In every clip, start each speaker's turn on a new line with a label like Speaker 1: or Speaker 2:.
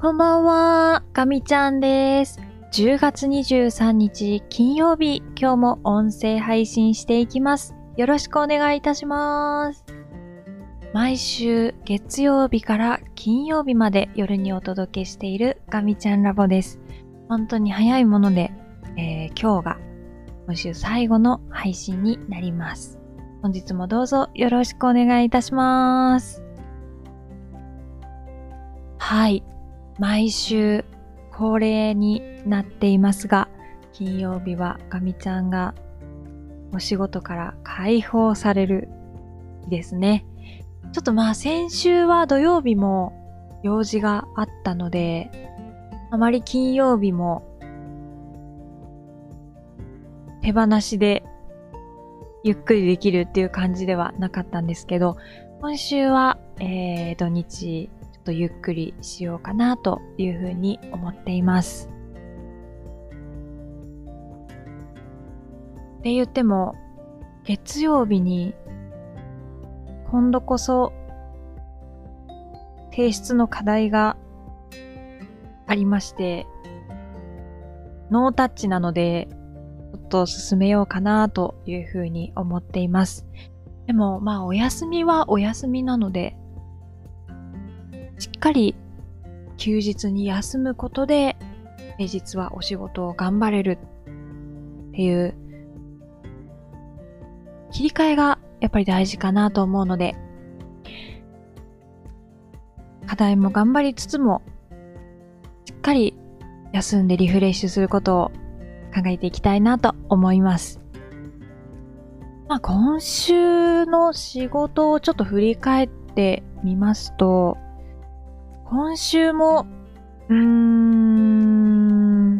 Speaker 1: こんばんは、かみちゃんです。10月23日金曜日、今日も音声配信していきます。よろしくお願いいたします。毎週月曜日から金曜日まで夜にお届けしているガミちゃんラボです。本当に早いもので、えー今日が今週最後の配信になります。本日もどうぞよろしくお願いいたします。はい。毎週恒例になっていますが、金曜日はガミちゃんがお仕事から解放される日ですね。ちょっとまあ先週は土曜日も用事があったので、あまり金曜日も手放しでゆっくりできるっていう感じではなかったんですけど、今週は、えー、土日とゆっくりしようかなというふうに思っています。って言っても、月曜日に今度こそ提出の課題がありまして、ノータッチなので、ちょっと進めようかなというふうに思っています。でも、まあ、お休みはお休みなので、しっかり休日に休むことで、平日はお仕事を頑張れるっていう、切り替えがやっぱり大事かなと思うので、課題も頑張りつつも、しっかり休んでリフレッシュすることを考えていきたいなと思います。まあ、今週の仕事をちょっと振り返ってみますと、今週も、うーん、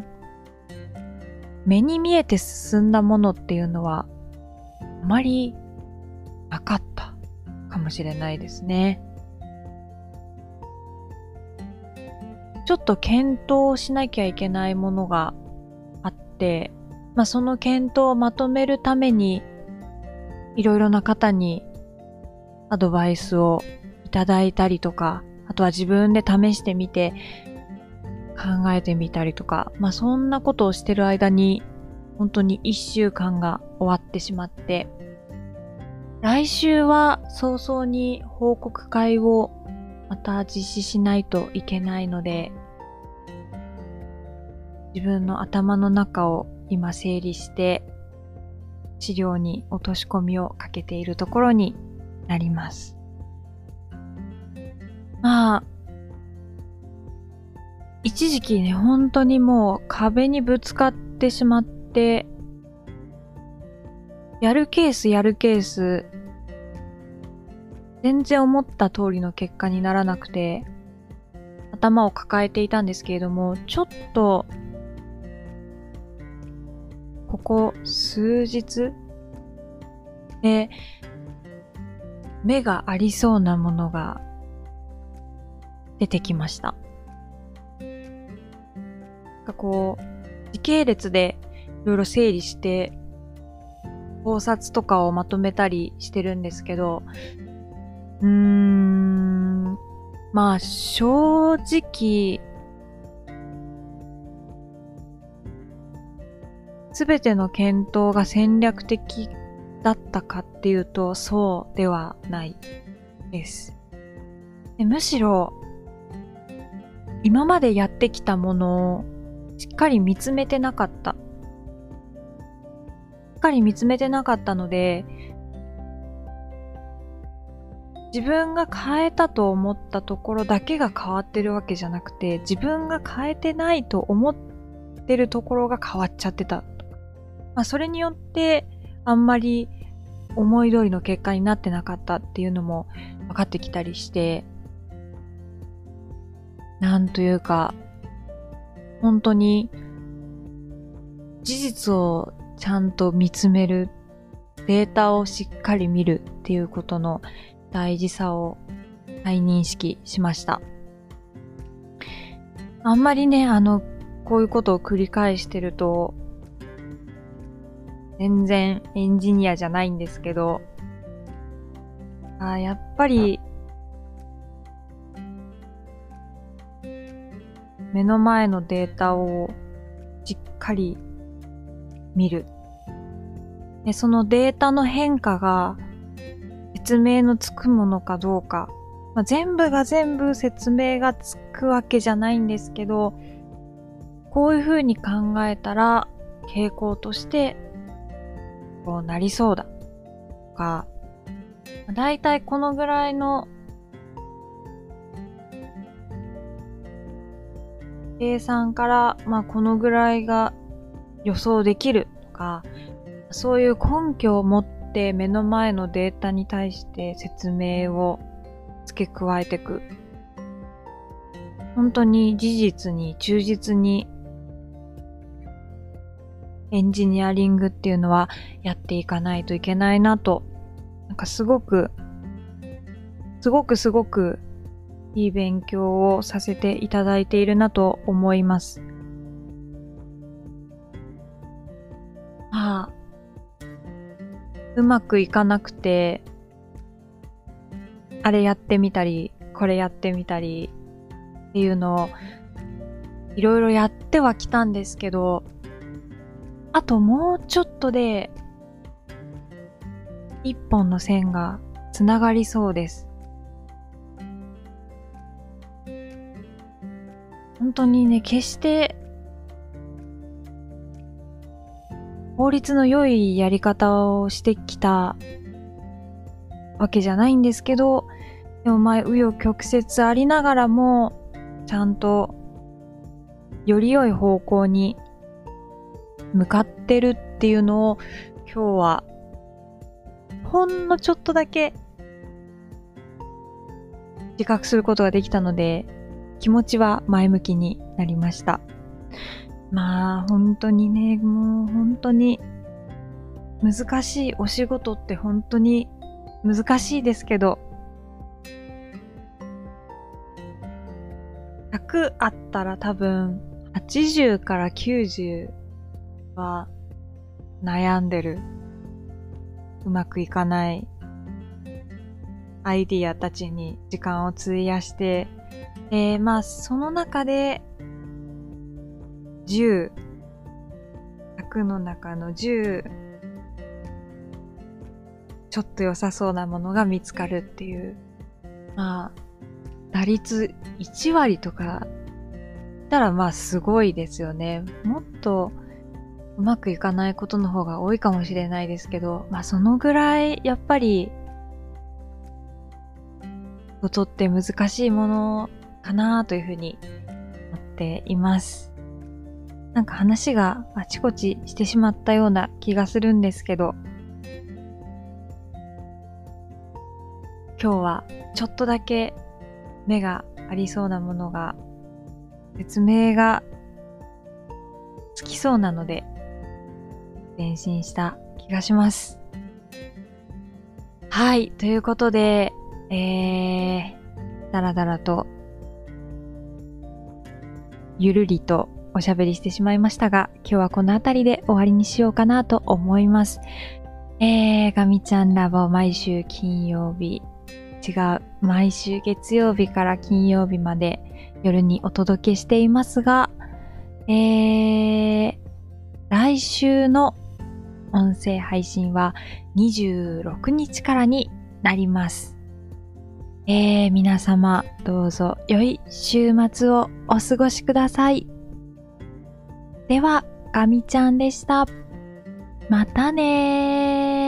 Speaker 1: 目に見えて進んだものっていうのは、あまりなかったかもしれないですね。ちょっと検討しなきゃいけないものがあって、まあ、その検討をまとめるために、いろいろな方にアドバイスをいただいたりとか、あとは自分で試してみて考えてみたりとか、まあそんなことをしてる間に本当に一週間が終わってしまって、来週は早々に報告会をまた実施しないといけないので、自分の頭の中を今整理して、資料に落とし込みをかけているところになります。まあ、一時期ね、本当にもう壁にぶつかってしまって、やるケースやるケース、全然思った通りの結果にならなくて、頭を抱えていたんですけれども、ちょっと、ここ数日で、目がありそうなものが出てきました。なんかこう、時系列でいろいろ整理して、考察とかをまとめたりしてるんですけど、うーん、まあ正直、すべての検討が戦略的だったかっていうと、そうではないです。でむしろ、今までやってきたものをしっかり見つめてなかった。しっかり見つめてなかったので、自分が変えたと思ったところだけが変わってるわけじゃなくて、自分が変えてないと思ってるところが変わっちゃってた。まあ、それによって、あんまり思い通りの結果になってなかったっていうのも分かってきたりして、なんというか、本当に事実をちゃんと見つめる、データをしっかり見るっていうことの大事さを再認識しました。あんまりね、あの、こういうことを繰り返してると、全然エンジニアじゃないんですけど、あやっぱり、目の前のデータをじっかり見る。でそのデータの変化が説明のつくものかどうか、まあ、全部が全部説明がつくわけじゃないんですけど、こういう風に考えたら傾向としてこうなりそうだとか、だいたいこのぐらいの計算から、まあ、このぐらいが予想できるとか、そういう根拠を持って目の前のデータに対して説明を付け加えていく。本当に事実に忠実にエンジニアリングっていうのはやっていかないといけないなと、なんかすごく、すごくすごくいい勉強をさせていただいているなと思います。ああ、うまくいかなくて、あれやってみたり、これやってみたりっていうのをいろいろやってはきたんですけど、あともうちょっとで、一本の線がつながりそうです。本当にね、決して、法律の良いやり方をしてきたわけじゃないんですけど、でも前、紆余曲折ありながらも、ちゃんと、より良い方向に向かってるっていうのを今日はほんのちょっとだけ自覚することができたので気持ちは前向きになりました。まあ本当にね、もう本当に難しいお仕事って本当に難しいですけど100あったら多分80から90は悩んでる。うまくいかないアイディアたちに時間を費やして、えー、まあその中で10、100の中の10、ちょっと良さそうなものが見つかるっていう。まあ、打率1割とか、たらまあすごいですよね。もっとうまくいかないことの方が多いかもしれないですけど、まあそのぐらいやっぱり、ことって難しいものかなというふうに思っています。なんか話があちこちしてしまったような気がするんですけど、今日はちょっとだけ目がありそうなものが、説明がつきそうなので、前進した気がします。はい。ということで、えー、だらだらと、ゆるりとおしゃべりしてしまいましたが、今日はこの辺りで終わりにしようかなと思います。えー、ガミちゃんラボ毎週金曜日、違う、毎週月曜日から金曜日まで夜にお届けしていますが、えー、来週の音声配信は26日からになります。えー、皆様どうぞ良い週末をお過ごしください。では、ガミちゃんでした。またねー。